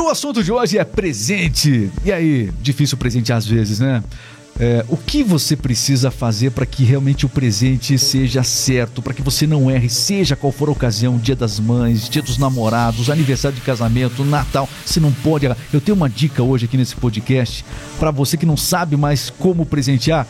o assunto de hoje é presente. E aí, difícil presentear às vezes, né? É, o que você precisa fazer para que realmente o presente seja certo, para que você não erre, seja qual for a ocasião, dia das mães, dia dos namorados, aniversário de casamento, Natal, você não pode errar. Eu tenho uma dica hoje aqui nesse podcast para você que não sabe mais como presentear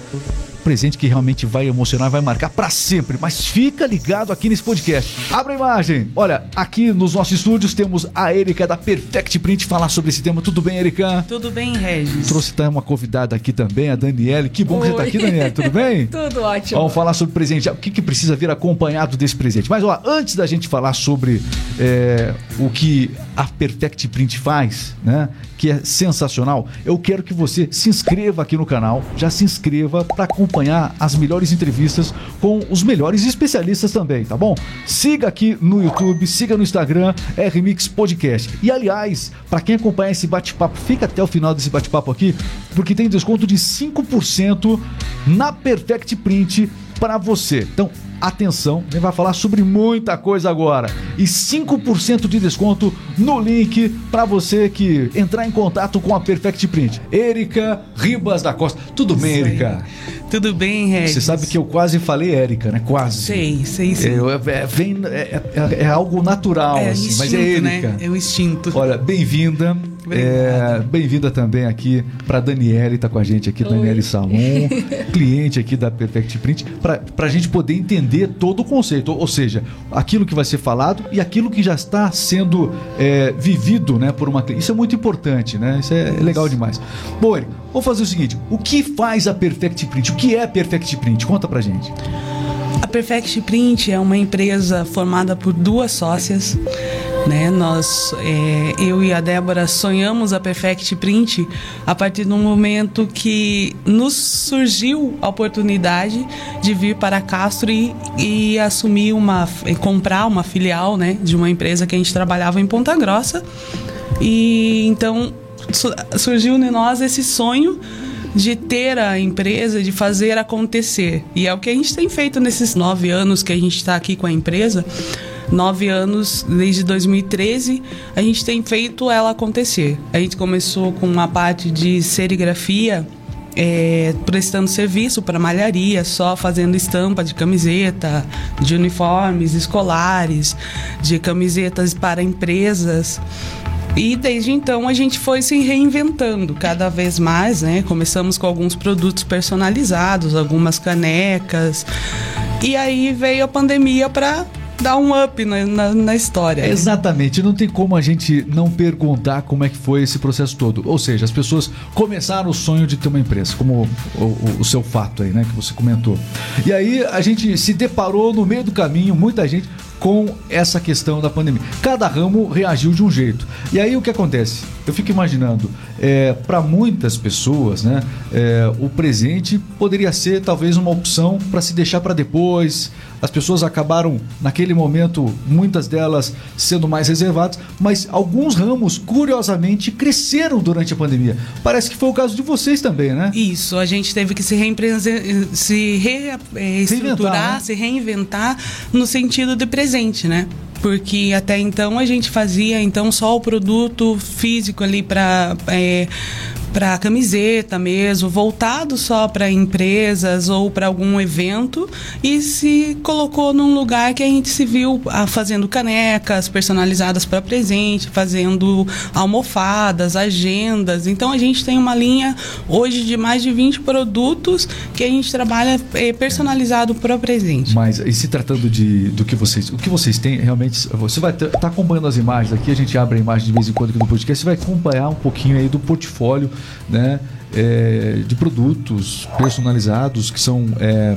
presente que realmente vai emocionar, vai marcar para sempre. Mas fica ligado aqui nesse podcast. Abra a imagem. Olha, aqui nos nossos estúdios temos a Erika da Perfect Print falar sobre esse tema. Tudo bem, Erika? Tudo bem, Regis. Trouxe também uma convidada aqui também, a Daniele. Que bom Oi. que você tá aqui, Daniele. Tudo bem? Tudo ótimo. Vamos falar sobre presente. O que, que precisa vir acompanhado desse presente? Mas, ó, antes da gente falar sobre é, o que a Perfect Print faz, né? Que é sensacional. Eu quero que você se inscreva aqui no canal. Já se inscreva para acompanhar acompanhar as melhores entrevistas com os melhores especialistas também, tá bom? Siga aqui no YouTube, siga no Instagram, RMix Podcast. E aliás, para quem acompanha esse bate-papo, fica até o final desse bate-papo aqui, porque tem desconto de 5% na Perfect Print para você. Então, atenção, a gente vai falar sobre muita coisa agora. E 5% de desconto no link para você que entrar em contato com a Perfect Print. Erika Ribas da Costa. Tudo bem, Erika? Tudo bem, Regis? Você sabe que eu quase falei Érica, né? Quase. Sei, sei, sei. É, é, vem, é, é, é algo natural, é assim, instinto, mas é Érica. Né? É o instinto. Olha, bem-vinda. É, Bem-vinda também aqui para Daniele, tá com a gente aqui, Oi. Daniele Salom, cliente aqui da Perfect Print, para a gente poder entender todo o conceito, ou seja, aquilo que vai ser falado e aquilo que já está sendo é, vivido né, por uma cliente. Isso é muito importante, né? Isso é, é legal demais. Bom, Eric, vamos fazer o seguinte: o que faz a Perfect Print? O que é a Perfect Print? Conta pra gente. A Perfect Print é uma empresa formada por duas sócias. Né? Nós, é, eu e a Débora sonhamos a Perfect Print a partir do momento que nos surgiu a oportunidade de vir para Castro e, e assumir uma, comprar uma filial, né, de uma empresa que a gente trabalhava em Ponta Grossa. E então surgiu em nós esse sonho de ter a empresa, de fazer acontecer. E é o que a gente tem feito nesses nove anos que a gente está aqui com a empresa. Nove anos, desde 2013, a gente tem feito ela acontecer. A gente começou com uma parte de serigrafia, é, prestando serviço para malharia, só fazendo estampa de camiseta, de uniformes escolares, de camisetas para empresas. E desde então a gente foi se reinventando cada vez mais, né? Começamos com alguns produtos personalizados, algumas canecas. E aí veio a pandemia para dar um up na, na, na, história. Exatamente, não tem como a gente não perguntar como é que foi esse processo todo. Ou seja, as pessoas começaram o sonho de ter uma empresa, como o, o, o seu fato aí, né, que você comentou. E aí a gente se deparou no meio do caminho, muita gente com essa questão da pandemia. Cada ramo reagiu de um jeito. E aí o que acontece? Eu fico imaginando, é, para muitas pessoas, né, é, o presente poderia ser talvez uma opção para se deixar para depois. As pessoas acabaram, naquele momento, muitas delas sendo mais reservadas, mas alguns ramos, curiosamente, cresceram durante a pandemia. Parece que foi o caso de vocês também, né? Isso, a gente teve que se, se reestruturar, reinventar, né? se reinventar no sentido de presente, né? Porque até então a gente fazia então só o produto físico ali para é, para camiseta mesmo, voltado só para empresas ou para algum evento e se colocou num lugar que a gente se viu ah, fazendo canecas personalizadas para presente, fazendo almofadas, agendas. Então a gente tem uma linha hoje de mais de 20 produtos que a gente trabalha é, personalizado para presente. Mas e se tratando de do que vocês, o que vocês têm realmente, você vai estar tá acompanhando as imagens aqui, a gente abre a imagem de vez em quando aqui no podcast, você vai acompanhar um pouquinho aí do portfólio né, é, de produtos personalizados que são é,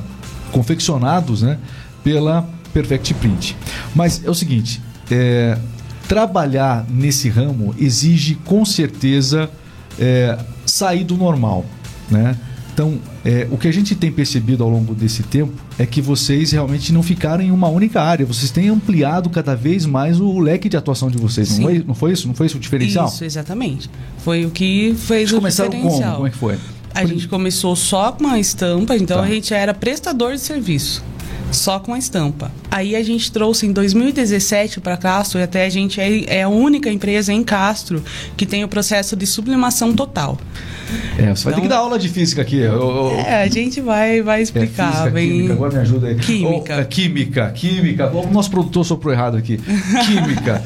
confeccionados né, pela Perfect Print. Mas é o seguinte, é, trabalhar nesse ramo exige com certeza é, sair do normal, né? Então, é, o que a gente tem percebido ao longo desse tempo é que vocês realmente não ficaram em uma única área, vocês têm ampliado cada vez mais o leque de atuação de vocês, não foi, não foi, isso? Não foi isso o diferencial? Isso, exatamente. Foi o que fez Vocês o começaram diferencial. como? Como é que foi? A gente começou só com a estampa, então tá. a gente era prestador de serviço. só com a estampa. Aí a gente trouxe em 2017 para Castro, e até a gente é, é, a única empresa em Castro que tem o processo de sublimação total. É, você vai ter que dar aula de física aqui. Eu, eu... É, a gente vai, vai explicar. É, física, bem... química, agora me ajuda aí. Química. Oh, química, química. O nosso produtor soprou errado aqui. Química.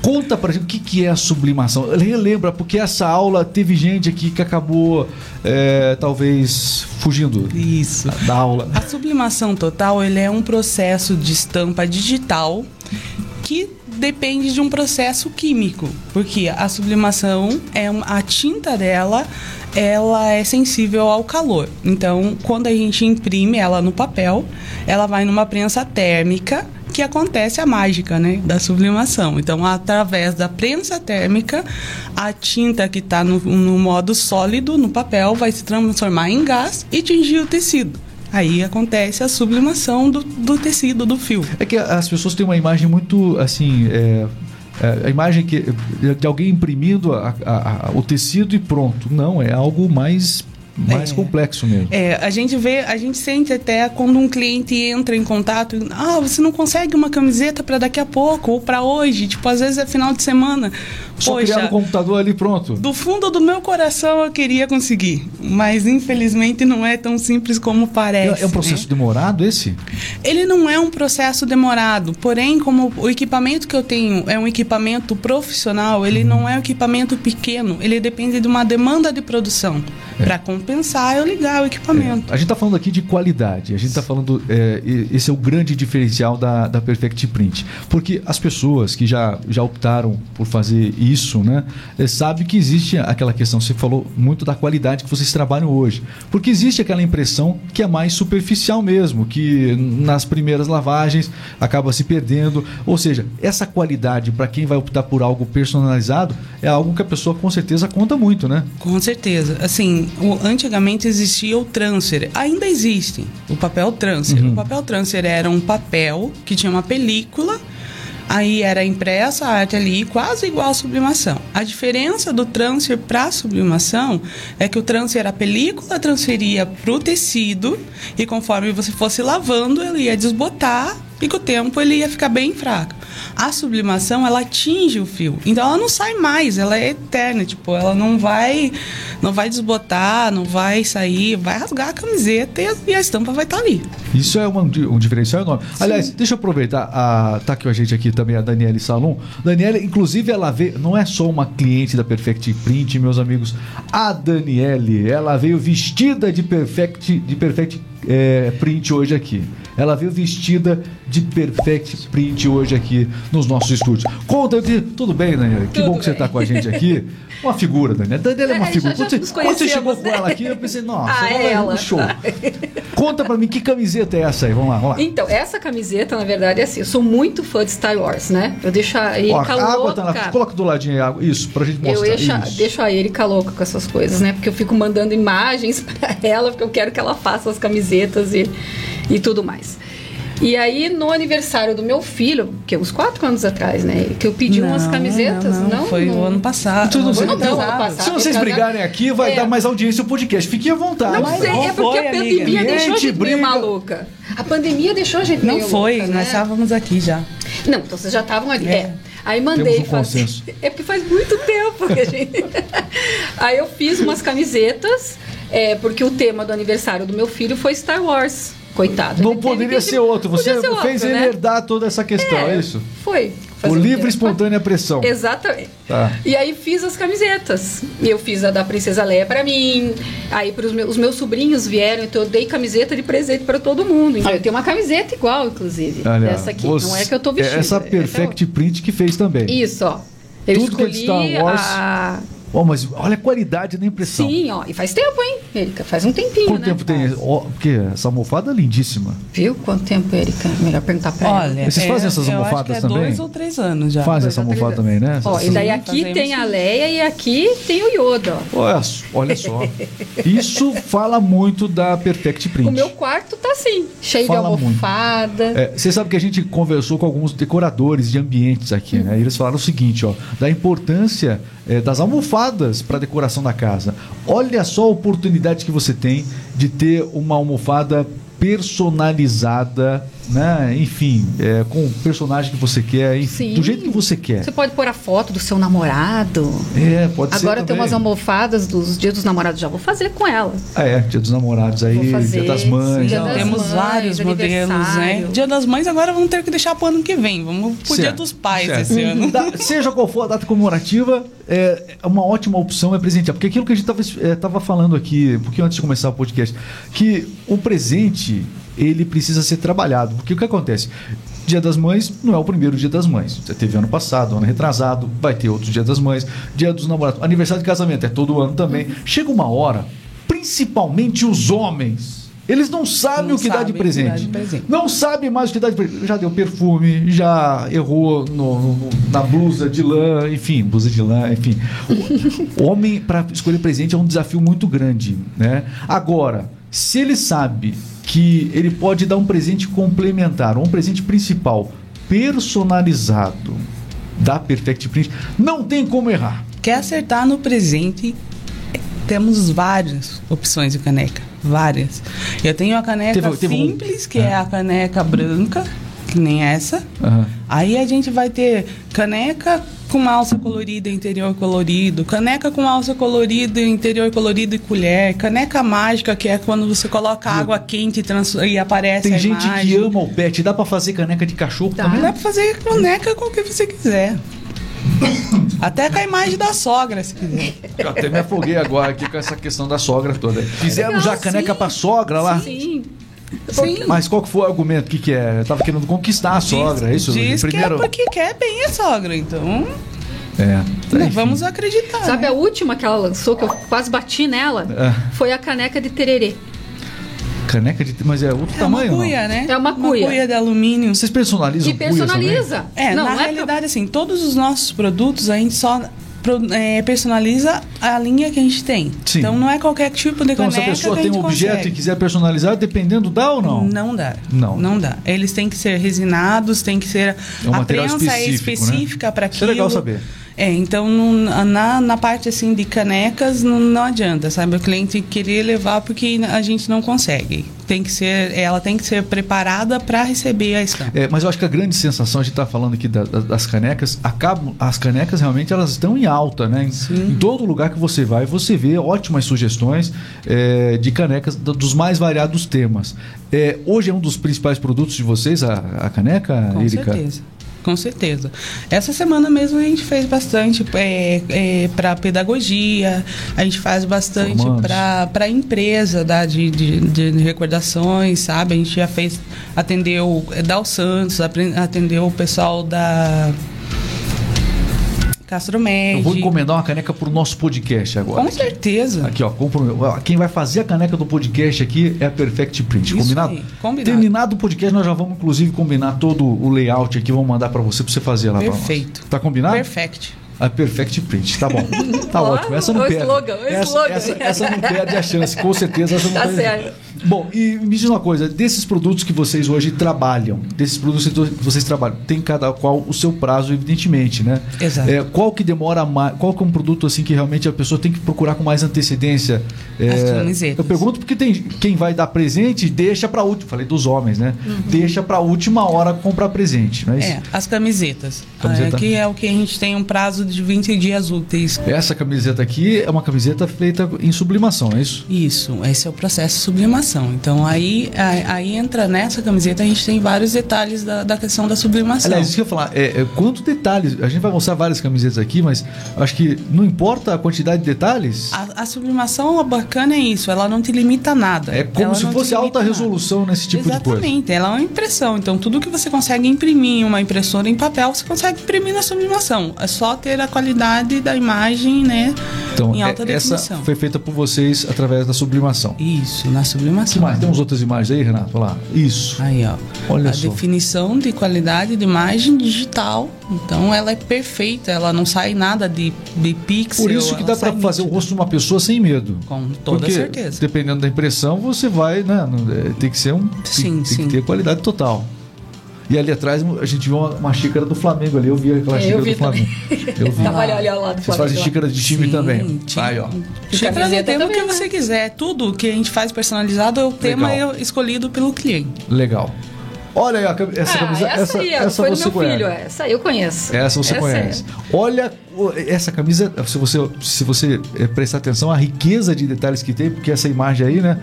Conta pra gente o que, que é a sublimação. Relembra, porque essa aula teve gente aqui que acabou é, talvez fugindo Isso. da aula. A sublimação total ele é um processo de estampa digital que depende de um processo químico, porque a sublimação é a tinta dela ela é sensível ao calor. Então, quando a gente imprime ela no papel, ela vai numa prensa térmica que acontece a mágica né, da sublimação. Então, através da prensa térmica, a tinta que está no, no modo sólido, no papel, vai se transformar em gás e tingir o tecido. Aí acontece a sublimação do, do, tecido, do fio. É que as pessoas têm uma imagem muito assim. É, é, a imagem que, de alguém imprimindo a, a, a, o tecido e pronto. Não, é algo mais mais é. complexo mesmo. É, a gente vê, a gente sente até quando um cliente entra em contato, ah, você não consegue uma camiseta para daqui a pouco ou para hoje, tipo, às vezes é final de semana. Só Poxa, criar no computador ali pronto. Do fundo do meu coração eu queria conseguir, mas infelizmente não é tão simples como parece. É, é um processo né? demorado esse? Ele não é um processo demorado, porém como o equipamento que eu tenho é um equipamento profissional, ele uhum. não é um equipamento pequeno, ele depende de uma demanda de produção é. para compensar eu ligar o equipamento. É. A gente está falando aqui de qualidade, a gente está falando é, esse é o grande diferencial da, da Perfect Print, porque as pessoas que já já optaram por fazer isso, né? É, sabe que existe aquela questão, você falou muito da qualidade que vocês trabalham hoje. Porque existe aquela impressão que é mais superficial mesmo, que nas primeiras lavagens acaba se perdendo. Ou seja, essa qualidade para quem vai optar por algo personalizado é algo que a pessoa com certeza conta muito, né? Com certeza. Assim, o, antigamente existia o transfer, ainda existe o papel transfer. Uhum. O papel transfer era um papel que tinha uma película Aí era impressa a arte ali, quase igual à sublimação. A diferença do transfer para a sublimação é que o transfer, a película transferia para o tecido e conforme você fosse lavando, ele ia desbotar e com o tempo ele ia ficar bem fraco. A sublimação, ela atinge o fio. Então ela não sai mais, ela é eterna, tipo, ela não vai não vai desbotar, não vai sair, vai rasgar a camiseta e a, estampa vai estar tá ali. Isso é um, um diferencial enorme. Sim. Aliás, deixa eu aproveitar, a, tá com a gente aqui também a Daniele Salom. Daniele, inclusive, ela veio, não é só uma cliente da Perfect Print, meus amigos. A Daniele, ela veio vestida de Perfect, de Perfect é, Print hoje aqui. Ela veio vestida de Perfect Print hoje aqui nos nossos estúdios. Conta, tudo bem, Daniela? Que tudo bom que você está com a gente aqui. Uma figura, Daniela. Daniela é uma é, figura. Já, já quando, você, quando você chegou com ela aqui, eu pensei, nossa, ah, é ela. show. Conta pra mim que camiseta é essa aí. Vamos lá, vamos lá. Então, essa camiseta, na verdade, é assim. Eu sou muito fã de Star Wars, né? Eu deixo a Erika louca. Água tá na, coloca do ladinho aí água. Isso, pra gente mostrar. Eu deixo, deixo a Erika louca com essas coisas, né? Porque eu fico mandando imagens pra ela, porque eu quero que ela faça as camisetas e, e tudo mais. E aí, no aniversário do meu filho, que é uns quatro anos atrás, né? Que eu pedi não, umas camisetas. Não, não, não foi não. o ano passado. Tudo não, não, ano passado. Se vocês brigarem aqui, vai é. dar mais audiência ao podcast. Fiquem à vontade. Não sei, é porque foi, a pandemia amiga. deixou a gente briga. meio maluca. A pandemia deixou a gente não meio Não foi, louca, nós né? estávamos aqui já. Não, então vocês já estavam ali. É. é. Aí mandei um fazer. É porque faz muito tempo que a gente. Aí eu fiz umas camisetas, é, porque o tema do aniversário do meu filho foi Star Wars. Coitado. Não poderia ser outro. Você ser fez outro, ele né? herdar toda essa questão, é, é isso? Foi. Por livre e espontânea pressão. Exatamente. Tá. E aí fiz as camisetas. Eu fiz a da Princesa Leia para mim. Aí pros meus, os meus sobrinhos vieram, então eu dei camiseta de presente para todo mundo. Então eu tenho uma camiseta igual, inclusive. Olha, essa aqui. Você, não é que eu tô vestindo. Essa Perfect Print que fez também. Isso, ó. Eu Tudo que é Star Wars. A Oh, mas olha a qualidade da impressão. Sim, ó. E faz tempo, hein, Erika? Faz um tempinho, Quanto né? tempo tem? Oh, porque essa almofada é lindíssima. Viu? Quanto tempo, Erika? Melhor perguntar pra olha, ela. Vocês é, fazem essas almofadas é também? dois ou três anos já. Fazem essa almofada também, né? Ó, e daí aqui tem a Leia e aqui tem o Yoda, ó. Olha, olha só. Isso fala muito da Perfect Print. O meu quarto tá assim, cheio fala de almofada. É, você sabe que a gente conversou com alguns decoradores de ambientes aqui, hum. né? E eles falaram o seguinte, ó, da importância é, das almofadas para decoração da casa. Olha só a oportunidade que você tem de ter uma almofada personalizada né? Enfim, é, com o personagem que você quer, enfim, Sim. do jeito que você quer. Você pode pôr a foto do seu namorado. É, pode ser. Agora tem umas almofadas dos dias dos namorados, já vou fazer com ela. Ah, é, dia dos namorados aí, fazer, dia das mães. dia das Temos mães, vários modelos, né? Dia das Mães agora vamos ter que deixar pro ano que vem. Vamos pro Dia Certo, dos Pais certo. esse ano. Da- seja qual for a data comemorativa, é uma ótima opção é presentear. Porque aquilo que a gente estava falando aqui, um pouquinho antes de começar o podcast, que o presente ele precisa ser trabalhado. Porque o que acontece? Dia das Mães não é o primeiro Dia das Mães. Já teve ano passado, ano retrasado, vai ter outro Dia das Mães, Dia dos Namorados, aniversário de casamento é todo ano também. Chega uma hora, principalmente os homens, eles não sabem Não o que dá de sabem presente. de presente. Não sabe mais o que dá de presente. Já deu perfume, já errou no- no- na blusa de lã, enfim, blusa de lã, enfim. O homem, para escolher presente, é um desafio muito grande. Né? Agora, se ele sabe que ele pode dar um presente complementar, ou um presente principal, personalizado da Perfect Print, não tem como errar. Quer acertar no presente? Temos várias opções de caneca. Várias. Eu tenho a caneca Teve- teve um- simples, que é a caneca branca, que nem essa. Aham. Aí a gente vai ter caneca com alça colorida, interior colorido, caneca com alça colorida, interior colorido e colher, caneca mágica, que é quando você coloca água quente e, trans- e aparece Tem a gente imagem. que ama o pet. Dá para fazer caneca de cachorro Tá. também? Dá pra fazer caneca com o que você quiser. Até com a imagem da sogra, se quiser. Eu até me afoguei agora aqui com essa questão da sogra toda. Fizeram Legal, já caneca sim. pra sogra lá? Sim. Sim. Mas qual que foi o argumento? O que, que é? Eu tava querendo conquistar a sogra, é isso? Diz Primeiro. que é porque quer bem a sogra, então É. né, Enfim. vamos acreditar. Sabe né? a última que ela lançou, que eu quase bati nela? É. Foi a caneca de tererê. Caneca de. Mas é outro É tamanho? uma não? cuia, né? É uma cuia. cuia de alumínio. Vocês personalizam Que personaliza. É, não, na não é realidade, assim, todos os nossos produtos a gente só é, personaliza a linha que a gente tem. Sim. Então não é qualquer tipo de Então, se caneca a pessoa que a tem um objeto consegue. e quiser personalizar, dependendo, dá ou não? Não dá. Não. Não dá. Eles têm que ser resinados, tem que ser. É um a material prensa é específico, né? específica para Isso aquilo. é legal saber. É, então não- na, na parte assim de canecas não, não adianta, sabe? O cliente querer levar porque a gente não consegue. Tem que ser, ela tem que ser preparada para receber a estampa. É, mas eu acho que a grande sensação, a gente está falando aqui da- da- das canecas, acabam, as canecas realmente elas estão em alta, né? Em, em todo lugar que você vai, você vê ótimas sugestões é, de canecas do- dos mais variados temas. É, hoje é um dos principais produtos de vocês, a, a caneca, Com Erika? certeza. Com certeza. Essa semana mesmo a gente fez bastante é, para pedagogia, a gente faz bastante para empresa da, de, de, de recordações, sabe? A gente já fez, atendeu é, Dal Santos, atendeu o pessoal da Castro Eu vou encomendar uma caneca para o nosso podcast agora. Com certeza. Aqui, ó, quem vai fazer a caneca do podcast aqui é a Perfect Print, Isso combinado? aí, combinado. Terminado o podcast, nós já vamos inclusive combinar todo o layout aqui, vamos mandar para você, para você fazer lá para nós. Perfeito. Tá combinado? Perfect. A Perfect Print, tá bom. Tá ótimo. Essa não perde. slogan, essa, essa- essa não perde a chance, com certeza essa não Tá perde. certo. Bom, e me diz uma coisa, desses produtos que vocês hoje trabalham, desses produtos que vocês trabalham, tem cada qual o seu prazo, evidentemente, né? Exato. É, qual que demora mais, qual que é um produto assim que realmente a pessoa tem que procurar com mais antecedência? É, As camisetas. Eu pergunto porque tem quem vai dar presente deixa para última, falei dos homens, né? Deixa para última hora comprar presente, não é isso? É, as camisetas. Camiseta. Aqui é o que a gente tem um prazo de 20 dias úteis. Essa camiseta aqui é uma camiseta feita em sublimação, é isso? Isso, esse é o processo de sublimação. Então aí, aí, entra nessa camiseta, a gente tem vários detalhes da, da questão da sublimação. Aliás, isso que eu ia falar, é, é, quanto detalhes, a gente vai mostrar várias camisetas aqui, mas acho que não importa a quantidade de detalhes, a, a sublimação, a bacana é isso, ela não te limita a nada. é como Ela se fosse alta nada. resolução nesse tipo de coisa. Exatamente, ela é uma impressão. Então, tudo que você consegue imprimir em uma impressora em papel, você consegue imprimir na sublimação. É só ter a qualidade da imagem, né? Então, em alta é- essa definição. foi feita por vocês através da sublimação. Isso, na sublimação. mais? Temos outras imagens aí, Renato? Olha lá. Isso. Aí, ó. Olha a só. definição de qualidade de imagem digital. Então, ela é perfeita. Ela não sai nada de, de pixel. Por isso que dá para fazer o rosto de uma pessoa sem medo. Com toda Porque, certeza. Dependendo da impressão, você vai, né? é, Tem que ser um. tem- Sim, tem, sim. que ter qualidade total. E ali atrás a gente viu uma, uma xícara do Flamengo ali. Eu vi aquela É, eu xícara vi do Flamengo. Eu vi. Tava ali, olha lá do Vocês Flamengo fazem xícara de time Sim, também. tinha- Aí, ó. Xícara tema também, que né? você quiser. Tudo que a gente faz personalizado é o tema Legal. escolhido pelo cliente. Legal. Olha aí, a cam- essa Ah, camisa. essa, Essa, aí, essa foi do você meu conhece. filho, essa aí eu conheço. Essa você Essa conhece. é. Olha o- essa camisa, se você, se você eh, prestar atenção, a riqueza de detalhes que tem, porque essa imagem aí, né?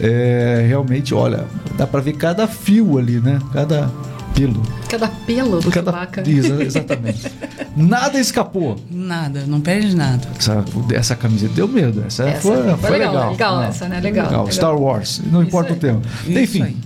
É, realmente, olha, dá pra ver cada fio ali, né? Cada pelo. Cada pelo do Cada, vaca. Isso, exatamente. Nada escapou. Nada, não perde nada. Essa, essa camiseta deu medo. Essa, Essa foi, foi foi legal, legal. legal Não, essa, né? Legal, legal. Star Wars, não importa o aí. tema. Isso Enfim, aí.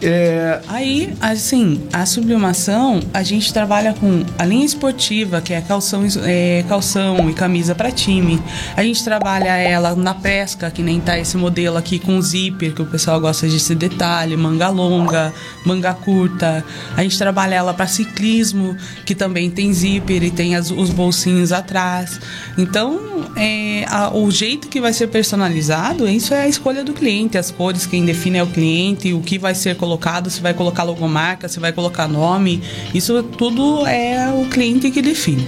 É, Aí, assim, a sublimação, a gente trabalha com a linha esportiva, que é calção, é, calção e camisa para time. A gente trabalha ela na pesca, que nem tá esse modelo aqui com zíper, que o pessoal gosta desse detalhe, manga longa, manga curta. A gente trabalha ela para ciclismo, que também tem zíper e tem as- os bolsinhos atrás. Então, é, a- o jeito que vai ser personalizado, isso é a escolha do cliente, as cores, quem define é o cliente, o que vai ser colocado, se vai colocar logomarca, se vai colocar nome, isso tudo é o cliente que define.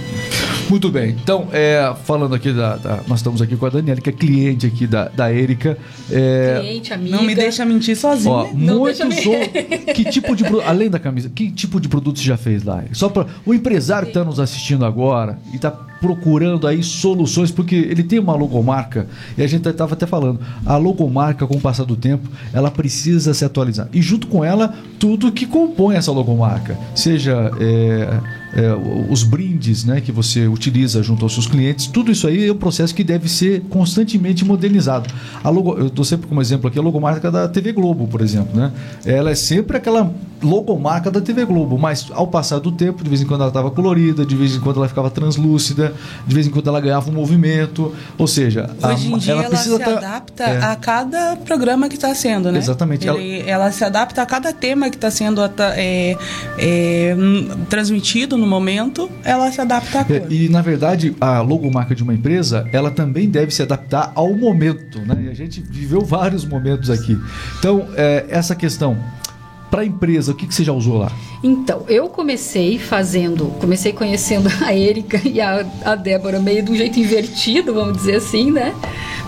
Muito bem. Então, é, falando aqui da, da- Nós estamos aqui com a Daniela, que é cliente aqui da, da Erika. É, Cliente, amiga. Não me deixa mentir sozinha. ó, Não muitos ou- Que tipo de Além da camisa, que tipo de produto você já fez lá? Só para o empresário que está nos assistindo agora e está procurando aí soluções, porque ele tem uma logomarca, e a gente estava até falando, a logomarca, com o passar do tempo, ela precisa se atualizar. E junto com ela, tudo que compõe essa logomarca. Seja é, é, os brindes né, que você utiliza junto aos seus clientes, tudo isso aí é um processo que deve ser constantemente modernizado. A logo, eu dou sempre como exemplo aqui a logomarca da TV Globo, por exemplo. Né? Ela é sempre aquela logomarca da TV Globo, mas ao passar do tempo, de vez em quando ela estava colorida, de vez em quando ela ficava translúcida, de vez em quando ela ganhava um movimento, ou seja, a- Hoje em dia ela, se tá- adapta é. a cada programa que está sendo, né? Exatamente. Ele- ela... se adapta a cada tema que está sendo é, é, hum, transmitido no momento, ela se adapta à É, cor. E na verdade, a logomarca de uma empresa, ela também deve se adaptar ao momento, né? E a gente viveu vários momentos aqui. Então, é, essa questão para a empresa, o que, que você já usou lá? Então, eu comecei fazendo, comecei conhecendo a Erika e a, a Débora meio de um jeito invertido, vamos dizer assim, né?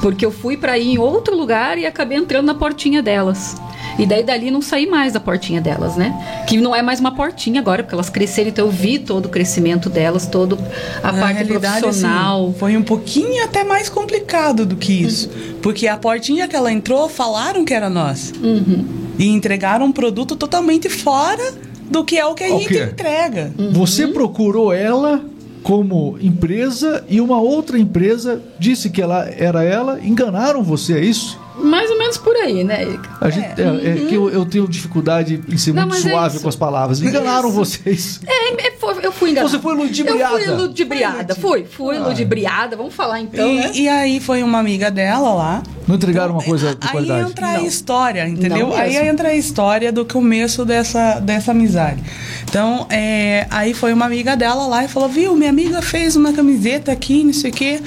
Porque eu fui para ir em outro lugar e acabei entrando na portinha delas. E daí dali não saí mais da portinha delas, né? Que não é mais uma portinha agora, porque elas cresceram, então eu vi todo o crescimento delas, todo a Na parte realidade, profissional. assim, foi um pouquinho até mais complicado do que isso. Porque a portinha que ela entrou, falaram que era nós. Uhum. E entregaram um produto totalmente fora do que é o que a gente quê? entrega. Você procurou ela como empresa e uma outra empresa disse que ela era ela, enganaram você, é isso? Mais ou menos por aí, né, Erika? A gente, é, é que eu, eu tenho dificuldade em ser Não, muito é suave isso. com as palavras. Enganaram vocês. É, é, foi- eu fui enganada. Você foi ludibriada. Eu fui ludibriada, fui, fui Ah. ludibriada, vamos falar então, e, né? e aí foi uma amiga dela lá. Não entregaram uma coisa de aí qualidade. entra a Não. história, entendeu? Não aí entra a história do começo dessa, dessa amizade. Então, é, aí foi uma amiga dela lá e falou: Viu, minha amiga fez uma camiseta aqui, não sei o quê,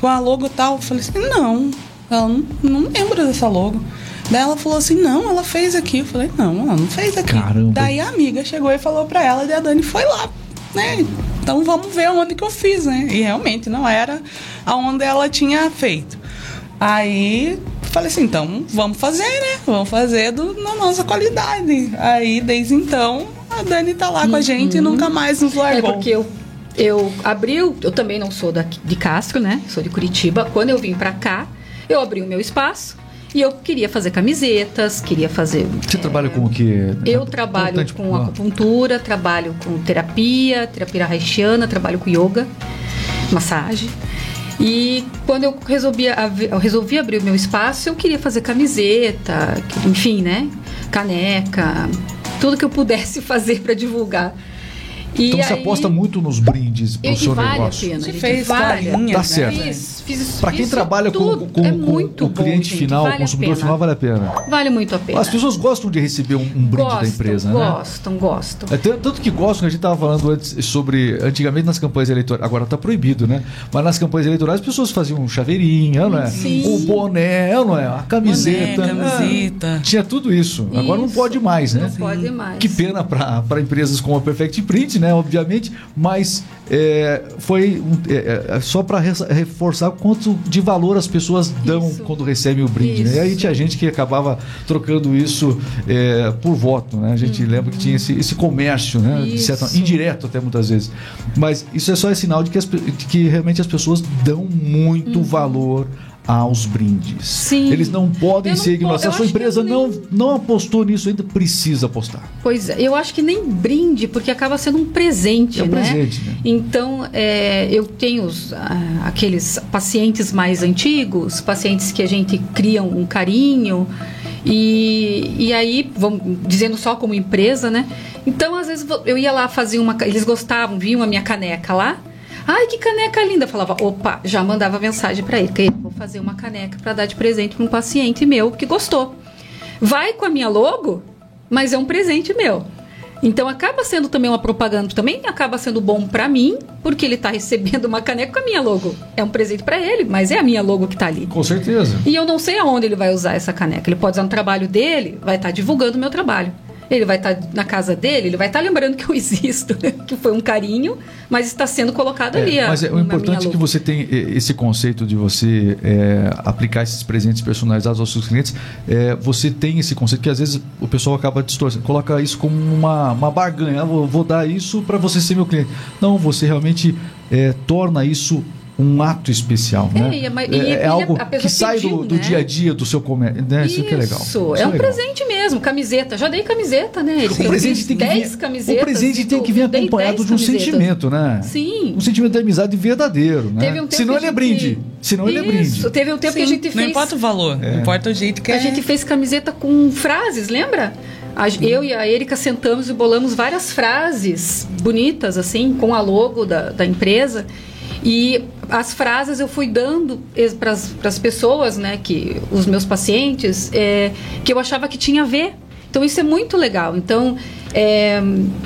com a logo e tal. Eu falei assim: Não, ela não, não lembro dessa logo. Daí ela falou assim: Não, ela fez aqui. Eu falei: Não, ela não fez aqui. Caramba. Daí a amiga chegou e falou pra ela, e a Dani foi lá. Né? Então vamos ver onde que eu fiz, né? E realmente não era aonde ela tinha feito. Aí falei assim, então vamos fazer, né? Vamos fazer do, na nossa qualidade. Aí desde então a Dani tá lá com a gente e nunca mais nos É largou. porque eu, eu abri, eu também não sou daqui, de Castro, né? Sou de Curitiba. Quando eu vim pra cá, eu abri o meu espaço e eu queria fazer camisetas, queria fazer. Você trabalha com o que? Eu trabalho com acupuntura, trabalho com terapia, terapia haitiana, trabalho com yoga, massagem. E quando eu resolvi, eu resolvi abrir o meu espaço, eu queria fazer camiseta, enfim, né? Caneca, tudo que eu pudesse fazer para divulgar. E Então você aí- aposta muito nos brindes pro e, e seu vale negócio. a pena. Você gente, fez carinhas, Tá né? certo. Fiz, fiz, Para quem fiz trabalha com, com- é com o bom, cliente gente, final, vale o consumidor final, vale a pena. Vale muito a pena. As pessoas gostam de receber um, um brinde gostam, da empresa, né? gostam, gostam. É, tan- tanto que gostam, a gente estava falando antes sobre. Antigamente nas campanhas eleitorais, agora está proibido, né? Mas nas campanhas eleitorais as pessoas faziam um chaveirinho, não é? Sim. O boné, não é? A camiseta. Boné, camiseta. É, tinha tudo isso. Agora não Isso. pode mais, né? Não pode mais. Que pena para empresas como a Perfect Print, né? Obviamente, mas é, foi um, é, é só para reforçar quanto de valor as pessoas dão isso. quando recebem o brinde. Né? E aí tinha gente que acabava trocando isso é, por voto. Né? A gente uhum. lembra que tinha esse, esse comércio, né? Certa, indireto até muitas vezes. Mas isso é só sinal de que, as, de que realmente as pessoas dão muito uhum. valor aos brindes. Sim. Eles não podem ser ignorados. Se a sua empresa nem... não, não apostou nisso ainda, precisa apostar. Pois é, eu acho que nem brinde, porque acaba sendo um presente, é um né? Presente, né? Então, é, eu tenho os, ah, aqueles pacientes mais antigos, pacientes que a gente cria um carinho, e, e aí, vamos dizendo só como empresa, né? Então, às vezes, eu ia lá fazer uma. Eles gostavam, viam a minha caneca lá. Ai, que caneca linda. Eu falava, opa, já mandava mensagem para ele, fazer uma caneca para dar de presente para um paciente meu que gostou. Vai com a minha logo, mas é um presente meu. Então acaba sendo também uma propaganda, também acaba sendo bom para mim, porque ele está recebendo uma caneca com a minha logo. É um presente para ele, mas é a minha logo que está ali. Com certeza. E eu não sei aonde ele vai usar essa caneca. Ele pode usar no trabalho dele, vai estar tá divulgando o meu trabalho ele vai estar tá na casa dele, ele vai estar tá lembrando que eu existo, que foi um carinho, mas está sendo colocado é, ali. Mas é, o importante é que você tem esse conceito de você é, aplicar esses presentes personalizados aos seus clientes. É, você tem esse conceito que às vezes o pessoal acaba distorcendo, coloca isso como uma, uma barganha. Ah, vou, vou dar isso para você ser meu cliente. Não, você realmente é, torna isso um ato especial, né? É, e, e, é, é algo que sai pediu, do, do né? dia a dia do seu comércio, né? Isso, Isso que é legal. Isso, é, é um legal. presente mesmo, camiseta. Já dei camiseta, né? Ele o presente tem que vir, camisetas. O presente tem que vir acompanhado de um camisetas. sentimento, né? Sim. Um sentimento de amizade verdadeiro, né? Teve um tempo Senão ele é brinde. Senão ele é brinde. Teve um tempo Sim. que a gente fez. Não importa o valor, é. não importa o jeito que a é. gente fez camiseta com frases, lembra? eu e a Erika sentamos e bolamos várias frases bonitas, assim, com a logo da, da empresa. E as frases eu fui dando para as pessoas, né, que os meus pacientes, é, que eu achava que tinha a ver. Então isso é muito legal. Então é,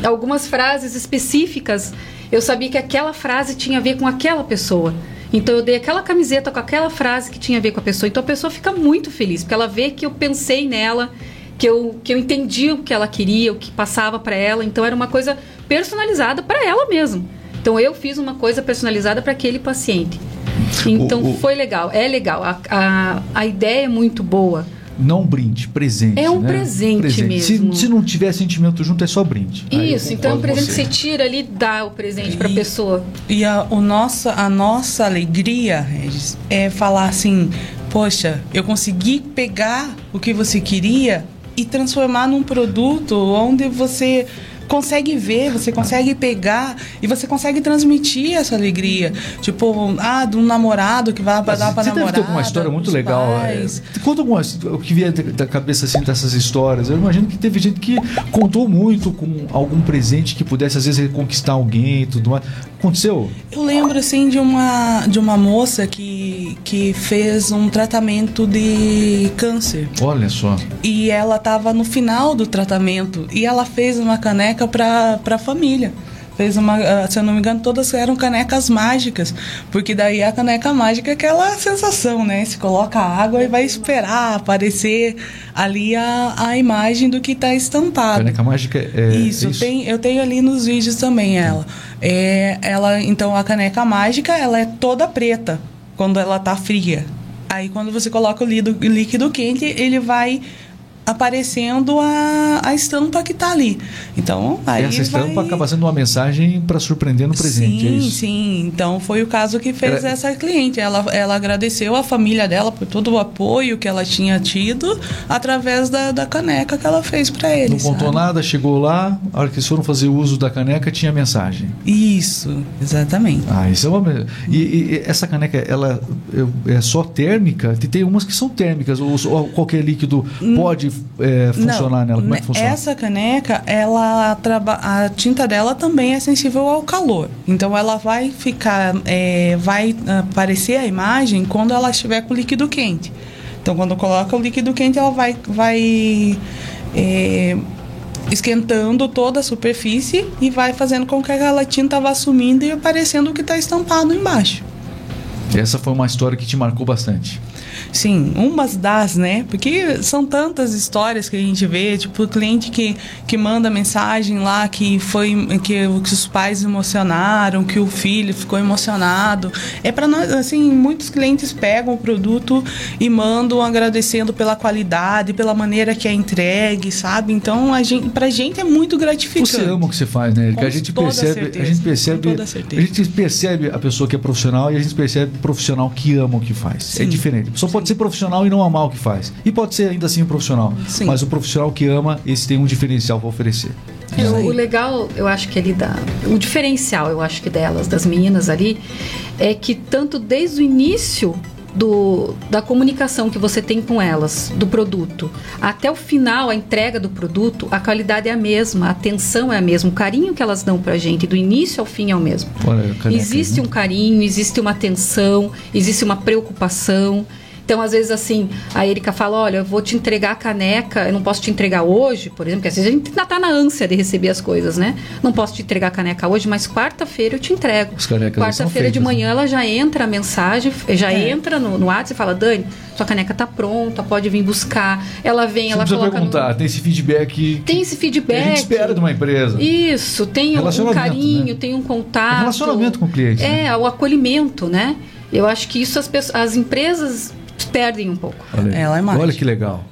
algumas frases específicas eu sabia que aquela frase tinha a ver com aquela pessoa. Então eu dei aquela camiseta com aquela frase que tinha a ver com a pessoa. Então a pessoa fica muito feliz porque ela vê que eu pensei nela, que eu, que eu entendi o que ela queria, o que passava para ela. Então era uma coisa personalizada para ela mesmo. Então eu fiz uma coisa personalizada para aquele paciente. Então o, o, foi legal, é legal. A, a, a ideia é muito boa. Não brinde, presente. É um né? presente, presente, mesmo. Se, se, não tiver sentimento junto, é só brinde. Isso, então é um presente que você tira ali, dá o presente para a pessoa. E a, o nossa, a nossa alegria, Regis, é falar assim: poxa, eu consegui pegar o que você queria e transformar num produto onde você consegue ver, você consegue pegar e você consegue transmitir essa alegria. Tipo, ah, de um namorado que vai dar para namorada. Você deve ter alguma história muito legal. É, conta algumas, o que vier da cabeça assim dessas histórias. Eu imagino que teve gente que contou muito com algum presente que pudesse às vezes reconquistar alguém e tudo mais. Aconteceu? Eu lembro assim de uma de uma moça que que fez um tratamento de câncer. Olha só. E ela estava no final do tratamento e ela fez uma caneca para para a família fez uma, ah, se eu não me engano, todas eram canecas mágicas, porque daí a caneca mágica é aquela sensação, né? Se coloca água e vai esperar aparecer ali a, a imagem do que está estampado. Caneca mágica é isso. isso? Tem, eu tenho ali nos vídeos também ela. É, ela, então a caneca mágica, ela é toda preta quando ela tá fria. Aí quando você coloca o líquido quente, ele vai aparecendo a, a estampa que está ali. Então, aí essa estampa vai... acaba sendo uma mensagem para surpreender no presente, é sim, é isso? Sim, Então, foi o caso que fez Era... essa cliente. Ela, ela agradeceu a família dela por todo o apoio que ela tinha tido através da, da caneca que ela fez para eles. Não contou sabe? nada, chegou lá, a hora que eles foram fazer uso da caneca, tinha mensagem. Isso, exatamente. Ah, isso é uma... E, e essa caneca, ela é só térmica? Tem umas que são térmicas, ou, ou qualquer líquido hum. pode é, funcionar Não, nela? Como é que funciona? Essa caneca, ela a tinta dela também é sensível ao calor. Então ela vai ficar, é, vai aparecer a imagem quando ela estiver com líquido quente. Então quando coloca o líquido quente, ela vai, vai é, esquentando toda a superfície e vai fazendo com que aquela tinta vá sumindo e aparecendo o que está estampado embaixo. Essa foi uma história que te marcou bastante. Sim, umas das, né? Porque são tantas histórias que a gente vê, tipo, o cliente que, que manda mensagem lá que foi que, que os pais emocionaram, que o filho ficou emocionado. É para nós, assim, muitos clientes pegam o produto e mandam agradecendo pela qualidade, pela maneira que é entregue, sabe? Então, a gente, pra gente é muito gratificante. Você ama o que você faz, né? Que a gente percebe, certeza, a gente percebe, a gente percebe a pessoa que é profissional e a gente percebe o profissional que ama o que faz. É Sim. É diferente. Pessoa Sim. Pode ser profissional e não amar o que faz. E pode ser ainda assim um profissional. Sim. Mas o profissional que ama, esse tem um diferencial para oferecer. É, o legal, eu acho que ele dá. O diferencial, eu acho que delas, das meninas ali, é que tanto desde o início do, da comunicação que você tem com elas, do produto, até o final, a entrega do produto, a qualidade é a mesma, a atenção é a mesma, o carinho que elas dão pra gente, do início ao fim é o mesmo. Olha, existe né? um carinho, existe uma atenção, existe uma preocupação. Então, às vezes, assim, a Erika fala: Olha, eu vou te entregar a caneca, eu não posso te entregar hoje, por exemplo, porque às vezes a gente ainda tá na ânsia de receber as coisas, né? Não posso te entregar a caneca hoje, mas quarta-feira eu te entrego. Quarta-feira de manhã né? ela já entra a mensagem, já é. entra no, no WhatsApp e fala: Dani, sua caneca tá pronta, pode vir buscar. Ela vem, Você ela precisa perguntar, no... tem esse feedback. Tem esse feedback. Que a gente espera de uma empresa. Isso, tem um carinho, né? tem um contato. relacionamento com o cliente. É, né? o acolhimento, né? Eu acho que isso as, pessoas, as empresas perdem um pouco. Olha, Ela é mais. Olha que legal.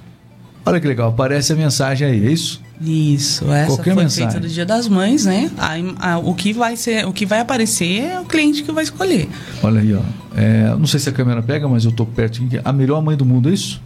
Olha que legal, aparece a mensagem aí, é isso? Isso, essa Qualquer foi mensagem. feita do Dia das Mães, né? A, a, o que vai ser, o que vai aparecer é o cliente que vai escolher. Olha aí, ó. É, não sei se a câmera pega, mas eu tô perto. A melhor mãe do mundo, é isso?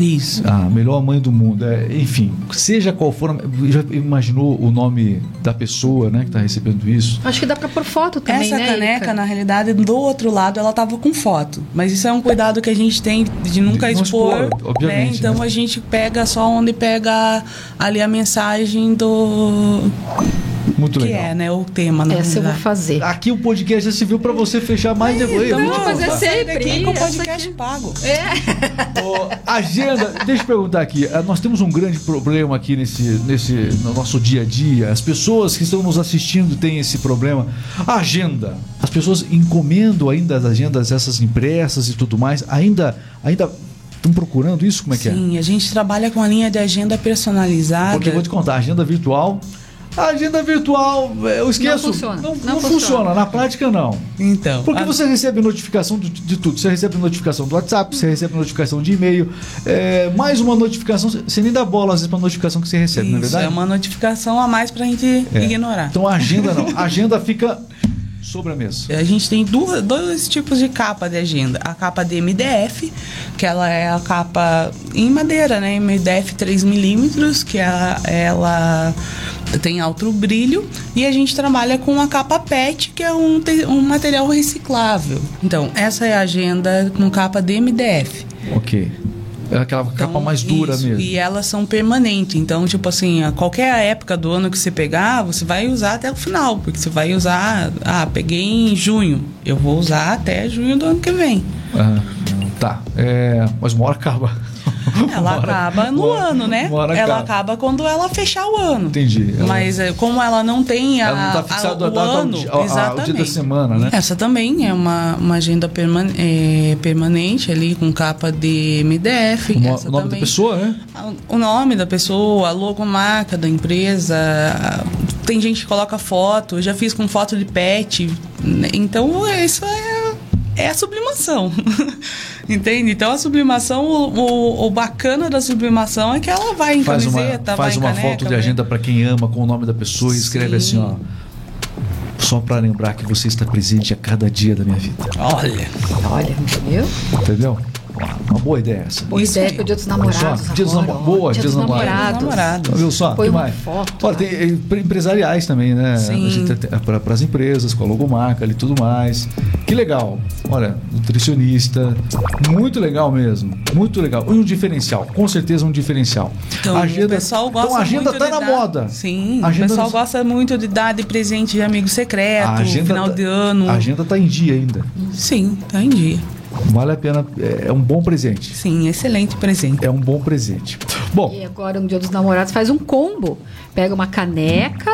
Isso. A melhor mãe do mundo. É, enfim, seja qual for. Já imaginou o nome da pessoa né, que está recebendo isso? Acho que dá para pôr foto também. Essa né, caneca, Erika? na realidade, do outro lado, ela tava com foto. Mas isso é um cuidado que a gente tem de nunca de expor. Né? Então né? a gente pega só onde pega ali a mensagem do muito que legal. é, né, o tema. Na Essa eu vou fazer. Aqui o podcast já se viu para você fechar mais de depois. Então, vamos fazer sempre. Aqui com o podcast aqui. pago. É. Oh, agenda, deixa eu perguntar aqui. Ah, nós temos um grande problema aqui nesse, nesse, no nosso dia a dia. As pessoas que estão nos assistindo têm esse problema. Agenda. As pessoas encomendam ainda as agendas, essas impressas e tudo mais. Ainda, ainda Estão procurando isso? Como é Sim, que é? Sim, a gente trabalha com a linha de agenda personalizada. Porque vou te contar, a agenda virtual a agenda virtual, eu esqueço. Não funciona. Não, não, não funciona. funciona. na prática não. Então. Porque a... você recebe notificação de, de, tudo. Você recebe notificação do WhatsApp, você recebe notificação de e-mail, é, mais uma notificação. Você nem dá bola às vezes para notificação que você recebe, Isso, não é verdade? É uma notificação a mais para a gente é. ignorar. Então a agenda não. A agenda fica sobre a mesa. A gente tem duas, dois tipos de capa de agenda. A capa de MDF, que ela é a capa em madeira, né? MDF 3 milímetros, que ela, ela tem alto brilho e a gente trabalha com a capa PET, que é um, um material reciclável. Então, essa é a agenda com capa de MDF. Ok. É aquela então, capa mais dura isso, mesmo. E elas são permanentes. Então, tipo assim, a qualquer época do ano que você pegar, você vai usar até o final. Porque você vai usar. Ah, peguei em junho. Eu vou usar até junho do ano que vem. Ah, tá. É, mas uma hora acaba. Ela acaba no ano, né? ela acaba. acaba. quando ela fechar o ano. Entendi. Ela... Mas é, como ela não tem a, ela não tá fixado a, a, o ano, a, exatamente. o dia da semana, né? Essa também é uma, uma agenda perman é, permanente ali com capa de MDF. O, o nome também. da pessoa, né? O nome da pessoa, a logomarca da empresa. Tem gente que coloca foto, já fiz com foto de pet. Né? Então, isso é, é a sublimação. Entende? Então a sublimação, o, o, o, bacana da sublimação é que ela vai em faz camiseta, uma, faz uma caneca, foto de agenda para quem ama com o nome da pessoa e escreve assim, ó. Só para lembrar que você está presente a cada dia da minha vida. Olha. Olha, entendeu? Entendeu? Uma boa ideia essa. Boa Isso ideia pro Dia dos Namorados. Dia dos namorados. Boa, Dia dos Namorados. namorados. Viu só? Uma foto. Olha, tem eh, empresariais também, né? Para as empresas, com a logomarca e tudo mais. Que legal. Olha, nutricionista. Muito legal mesmo. Muito legal. E um diferencial. Com certeza um diferencial. Então, agenda, o pessoal gosta então a agenda está na dar, moda. Sim, o pessoal nos... gosta muito de dar de presente de amigo secreto, final tá, de ano. A agenda está em dia ainda. Sim, está em dia. Vale a pena, é, é um bom presente. Sim, excelente presente. É um bom presente. Bom. E agora, no Dia dos Namorados, faz um combo. Pega uma caneca,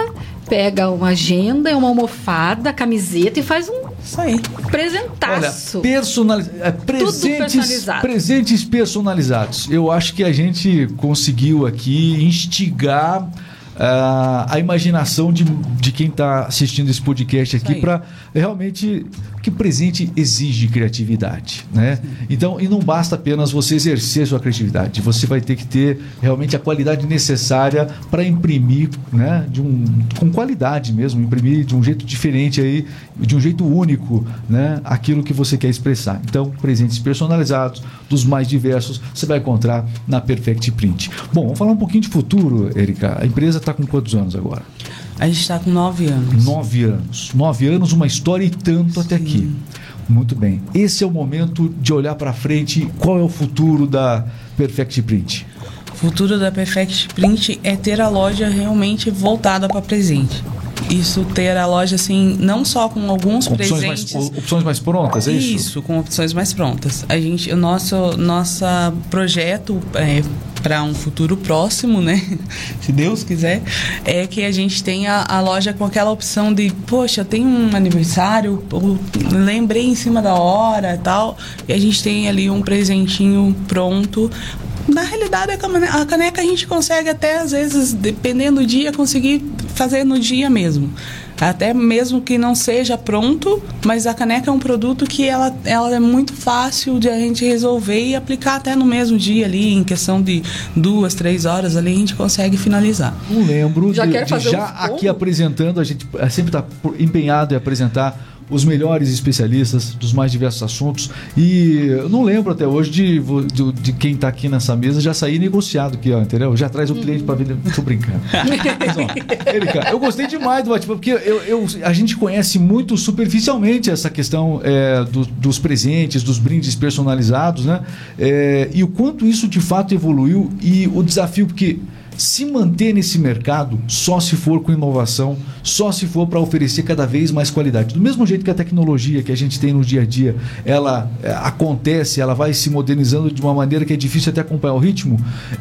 pega uma agenda, uma almofada, camiseta e faz um Isso aí. Presentaço. Olha, personali é, presentes, personalizado. presentes personalizados. Eu acho que a gente conseguiu aqui instigar ah, a imaginação de, de quem está assistindo esse podcast aqui para realmente que presente exige criatividade, né? Então, e não basta apenas você exercer sua criatividade, você vai ter que ter realmente a qualidade necessária para imprimir, né, de um com qualidade mesmo, imprimir de um jeito diferente aí, de um jeito único, né, aquilo que você quer expressar. Então, presentes personalizados, dos mais diversos, você vai encontrar na Perfect Print. Bom, vamos falar um pouquinho de futuro, Erika. A empresa está com quantos anos agora? A gente está com nove anos. Nove anos. Nove anos, uma história e tanto até aqui. Muito bem. Esse é o momento de olhar para frente. Qual é o futuro da Perfect Print? O futuro da Perfect Print é ter a loja realmente voltada para presente. Isso ter a loja assim, não só com alguns Opções mais, presentes. opções mais prontas, é isso? Isso, com opções mais prontas. A gente, o nosso nossa projeto é para um futuro próximo, né? Se Deus quiser, é que a gente tenha a loja com aquela opção de, poxa, tem um aniversário, lembrei em cima da hora e tal, e a gente tem ali um presentinho pronto. Na realidade, a cane- a caneca a gente consegue até, às vezes, dependendo do dia, conseguir fazer no dia mesmo. Até mesmo que não seja pronto, mas a caneca é um produto que ela, ela é muito fácil de a gente resolver e aplicar até no mesmo dia ali, em questão de duas, três horas ali, a gente consegue finalizar. Não lembro Já de, de já um aqui apresentando, a gente sempre está empenhado em apresentar os melhores especialistas dos mais diversos assuntos. E eu não lembro até hoje de, de, de quem está aqui nessa mesa já sair negociado aqui, ó, entendeu? Já traz o cliente para vender. Tô brincando. Mas, ó, Erika, eu gostei demais do bate-papo, porque eu, eu- a gente conhece muito superficialmente essa questão é, do- dos presentes, dos brindes personalizados, né? É, e o quanto isso de fato evoluiu e o desafio, porque se manter nesse mercado só se for com inovação, só se for para oferecer cada vez mais qualidade. Do mesmo jeito que a tecnologia que a gente tem no dia a dia, ela é, acontece, ela vai se modernizando de uma maneira que é difícil até acompanhar o ritmo.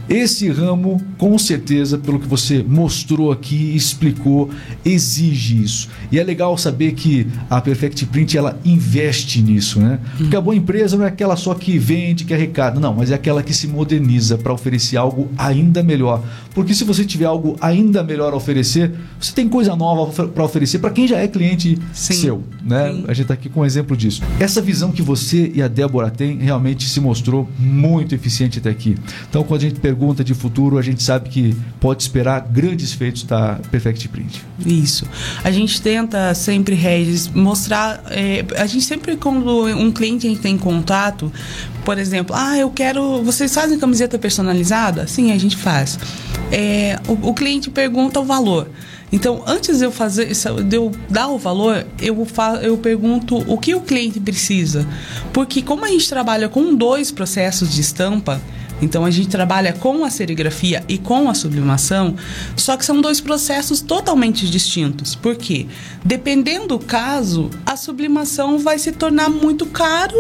Esse ramo, com certeza, pelo que você mostrou aqui explicou, exige isso. E é legal saber que a Perfect Print ela investe nisso, né? Porque a boa empresa não é aquela só que vende, que arrecada, não, mas é aquela que se moderniza para oferecer algo ainda melhor. Porque se você tiver algo ainda melhor a oferecer, você tem coisa nova para oferecer para quem já é cliente Sim. seu, né? Sim. A gente está aqui com um exemplo disso. Essa visão que você e a Débora têm realmente se mostrou muito eficiente até aqui. Então, quando a gente pergunta de futuro, a gente sabe que pode esperar grandes feitos da Perfect Print. Isso. A gente tenta sempre, Regis, mostrar. é, a gente sempre, quando um cliente a gente tem contato, por exemplo, ah, eu quero. Vocês fazem camiseta personalizada? Sim, a gente faz. É, o, o cliente pergunta o valor. Então, antes de eu fazer, de eu dar o valor, eu, fa, eu pergunto o que o cliente precisa. Porque como a gente trabalha com dois processos de estampa, então a gente trabalha com a serigrafia e com a sublimação, só que são dois processos totalmente distintos. Por quê? Dependendo do caso, a sublimação vai se tornar muito caro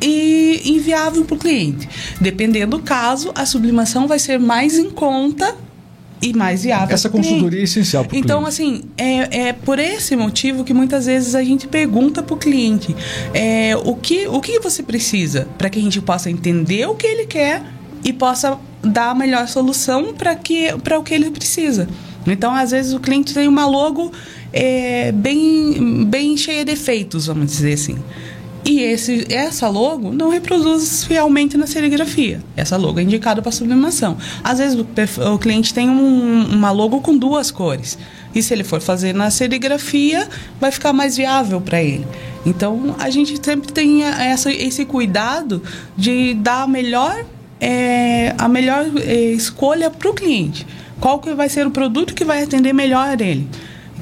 e inviável para o cliente. Dependendo do caso, a sublimação vai ser mais em conta e mais viável. Essa consultoria é essencial para o Então, cliente. assim, é, é por esse motivo que muitas vezes a gente pergunta para o cliente é, o, que, o que você precisa para que a gente possa entender o que ele quer e possa dar a melhor solução para o que ele precisa. Então, às vezes, o cliente tem uma logo é, bem, bem cheia de defeitos, vamos dizer assim. E esse, essa logo não reproduz fielmente na serigrafia. Essa logo é indicada para sublimação. Às vezes o, o cliente tem um- uma logo com duas cores. E se ele for fazer na serigrafia, vai ficar mais viável para ele. Então a gente sempre tem essa, esse cuidado de dar a melhor, é, a melhor é, escolha para o cliente. Qual que vai ser o produto que vai atender melhor ele.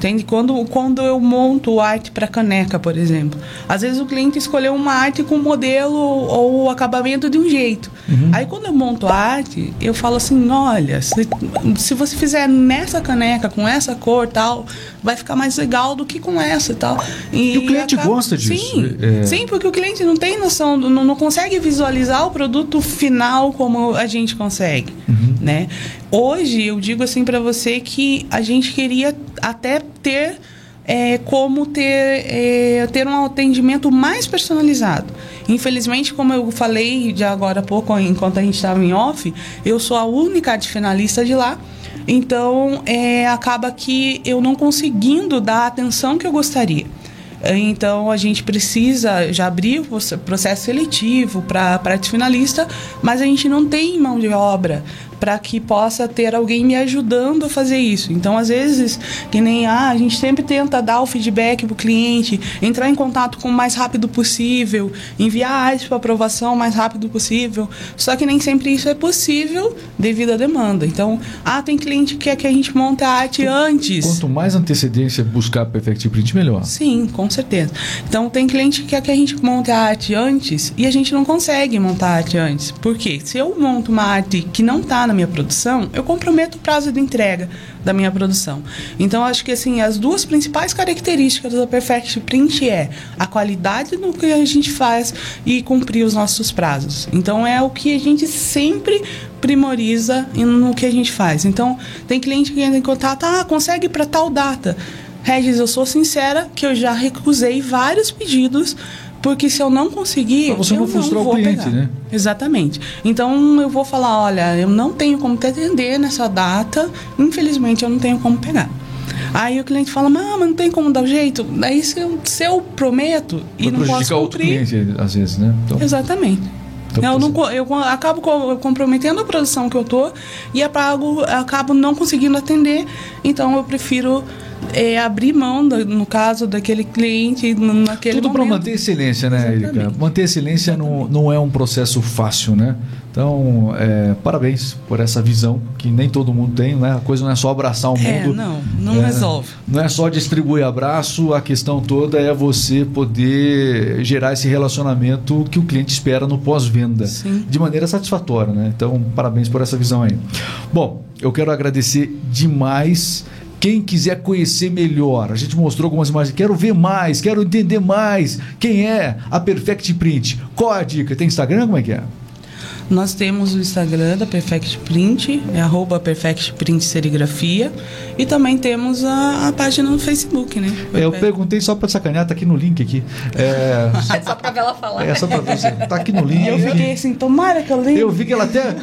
Entende? Quando, quando eu monto arte para caneca, por exemplo, às vezes o cliente escolheu uma arte com modelo ou acabamento de um jeito. Aí quando eu monto a arte, eu falo assim, olha, se, se você fizer nessa caneca com essa cor tal, vai ficar mais legal do que com essa e tal. E o cliente gosta disso, Sim, é. sim, porque o cliente não tem noção, não, não consegue visualizar o produto final como a gente consegue, né? Hoje eu digo assim para você que a gente queria até ter é, como ter, é, ter um atendimento mais personalizado. Infelizmente, como eu falei de agora há pouco, enquanto a gente estava em off, eu sou a única de finalista de lá. Então, é, acaba que eu não conseguindo dar a atenção que eu gostaria. Então a gente precisa já abrir o processo seletivo para finalista, mas a gente não tem mão de obra para que possa ter alguém me ajudando a fazer isso. Então, às vezes, que nem ah, a gente sempre tenta dar o feedback para o cliente, entrar em contato com o mais rápido possível, enviar arte para aprovação o mais rápido possível. Só que nem sempre isso é possível devido à demanda. Então, ah, tem cliente que quer que a gente monte a arte antes. Quanto mais antecedência buscar Perfect Print, melhor. Sim, com certeza. Então, tem cliente que quer que a gente monte a arte antes e a gente não consegue montar a arte antes. Por quê? Se eu monto uma arte que não está na minha produção, eu comprometo o prazo de entrega da minha produção. Então, acho que assim, as duas principais características da Perfect Print é a qualidade no que a gente faz e cumprir os nossos prazos. Então, é o que a gente sempre primoriza no que a gente faz. Então, tem cliente que entra em contato, ah, consegue para tal data. Regis, eu sou sincera que eu já recusei vários pedidos porque se eu não conseguir. Pra você não frustrar o cliente, pegar. né? Exatamente. Então eu vou falar: olha, eu não tenho como te atender nessa data, infelizmente eu não tenho como pegar. Aí o cliente fala, mas não tem como dar jeito. Daí se eu, se eu prometo e não posso cumprir... outro cliente, às vezes, né? Então... Exatamente. Então, eu, não, eu acabo comprometendo a produção que eu tô e apago, acabo não conseguindo atender. Então eu prefiro é, abrir mão, do, no caso, daquele cliente naquele Tudo para manter excelência, né, Erika? Manter excelência não, não é um processo fácil, né? Então, é, parabéns por essa visão que nem todo mundo tem, né? A coisa não é só abraçar o é, mundo. É, não, não é, resolve. Não é só distribuir abraço, a questão toda é você poder gerar esse relacionamento que o cliente espera no pós-venda de maneira satisfatória, né? Então, parabéns por essa visão aí. Bom, eu quero agradecer demais quem quiser conhecer melhor, a gente mostrou algumas imagens. Quero ver mais, quero entender mais. Quem é a Perfect Print? Qual a dica? Tem Instagram? Como é que é? Nós temos o Instagram da Perfect Print, é arroba Perfect Print Serigrafia. E também temos a, a página no Facebook, né? É, eu perguntei só para sacanear, tá aqui no link aqui. É, é só para ela falar. É só para você. Tá aqui no link. Eu fiquei assim, tomara que eu leia. Eu vi que ela até.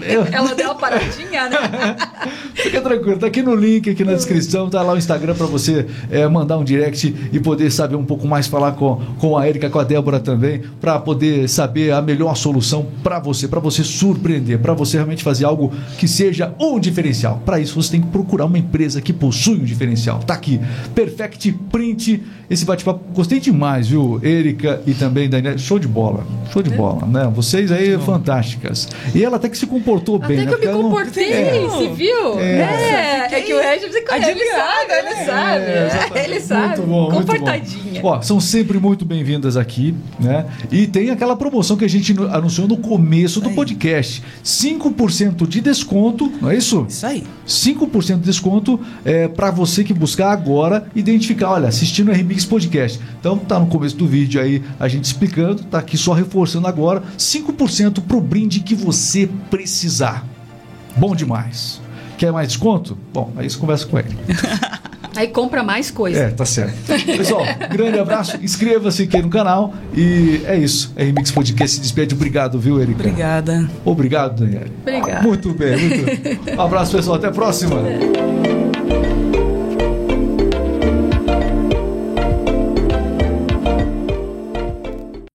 Eu... Ela deu uma paradinha, né? Fica tranquilo, tá aqui no link, aqui na descrição, tá lá o Instagram para você é, mandar um direct e poder saber um pouco mais, falar com, com a Erika, com a Débora também, para poder saber a melhor solução para você, para você surpreender, para você realmente fazer algo que seja um diferencial. Para isso você tem que procurar uma empresa que possui um diferencial. Tá aqui, Perfect Print. Esse bate-papo, gostei demais, viu? Erika e também Daniela. Show de bola. Show de bola, né? Vocês aí fantásticas. E ela até que se comportou até bem, né? que eu me comportei, é, se viu? É, é, é que o Regis ele sabe, ele sabe. É, ele sabe. Muito bom, Comportadinha. Muito bom. Ó, são sempre muito bem-vindas aqui, né? E tem aquela promoção que a gente anunciou no começo do podcast. 5% de desconto, não é isso? Isso aí. 5% de desconto é, para você que buscar agora identificar, olha, assistindo o RMix Podcast. Então tá no começo do vídeo aí a gente explicando, tá aqui só reforçando agora, 5% pro brinde que você precisar. Bom demais. Quer mais desconto? Bom, aí você conversa com ele. Aí compra mais coisa. É, tá certo. Pessoal, grande abraço, inscreva-se aqui no canal e é isso. A Remix Podcast se despede. Obrigado, viu, Erika? Obrigada. Obrigado, Daniela. Obrigada. Muito bem, muito bem. Um abraço, pessoal. Até a próxima.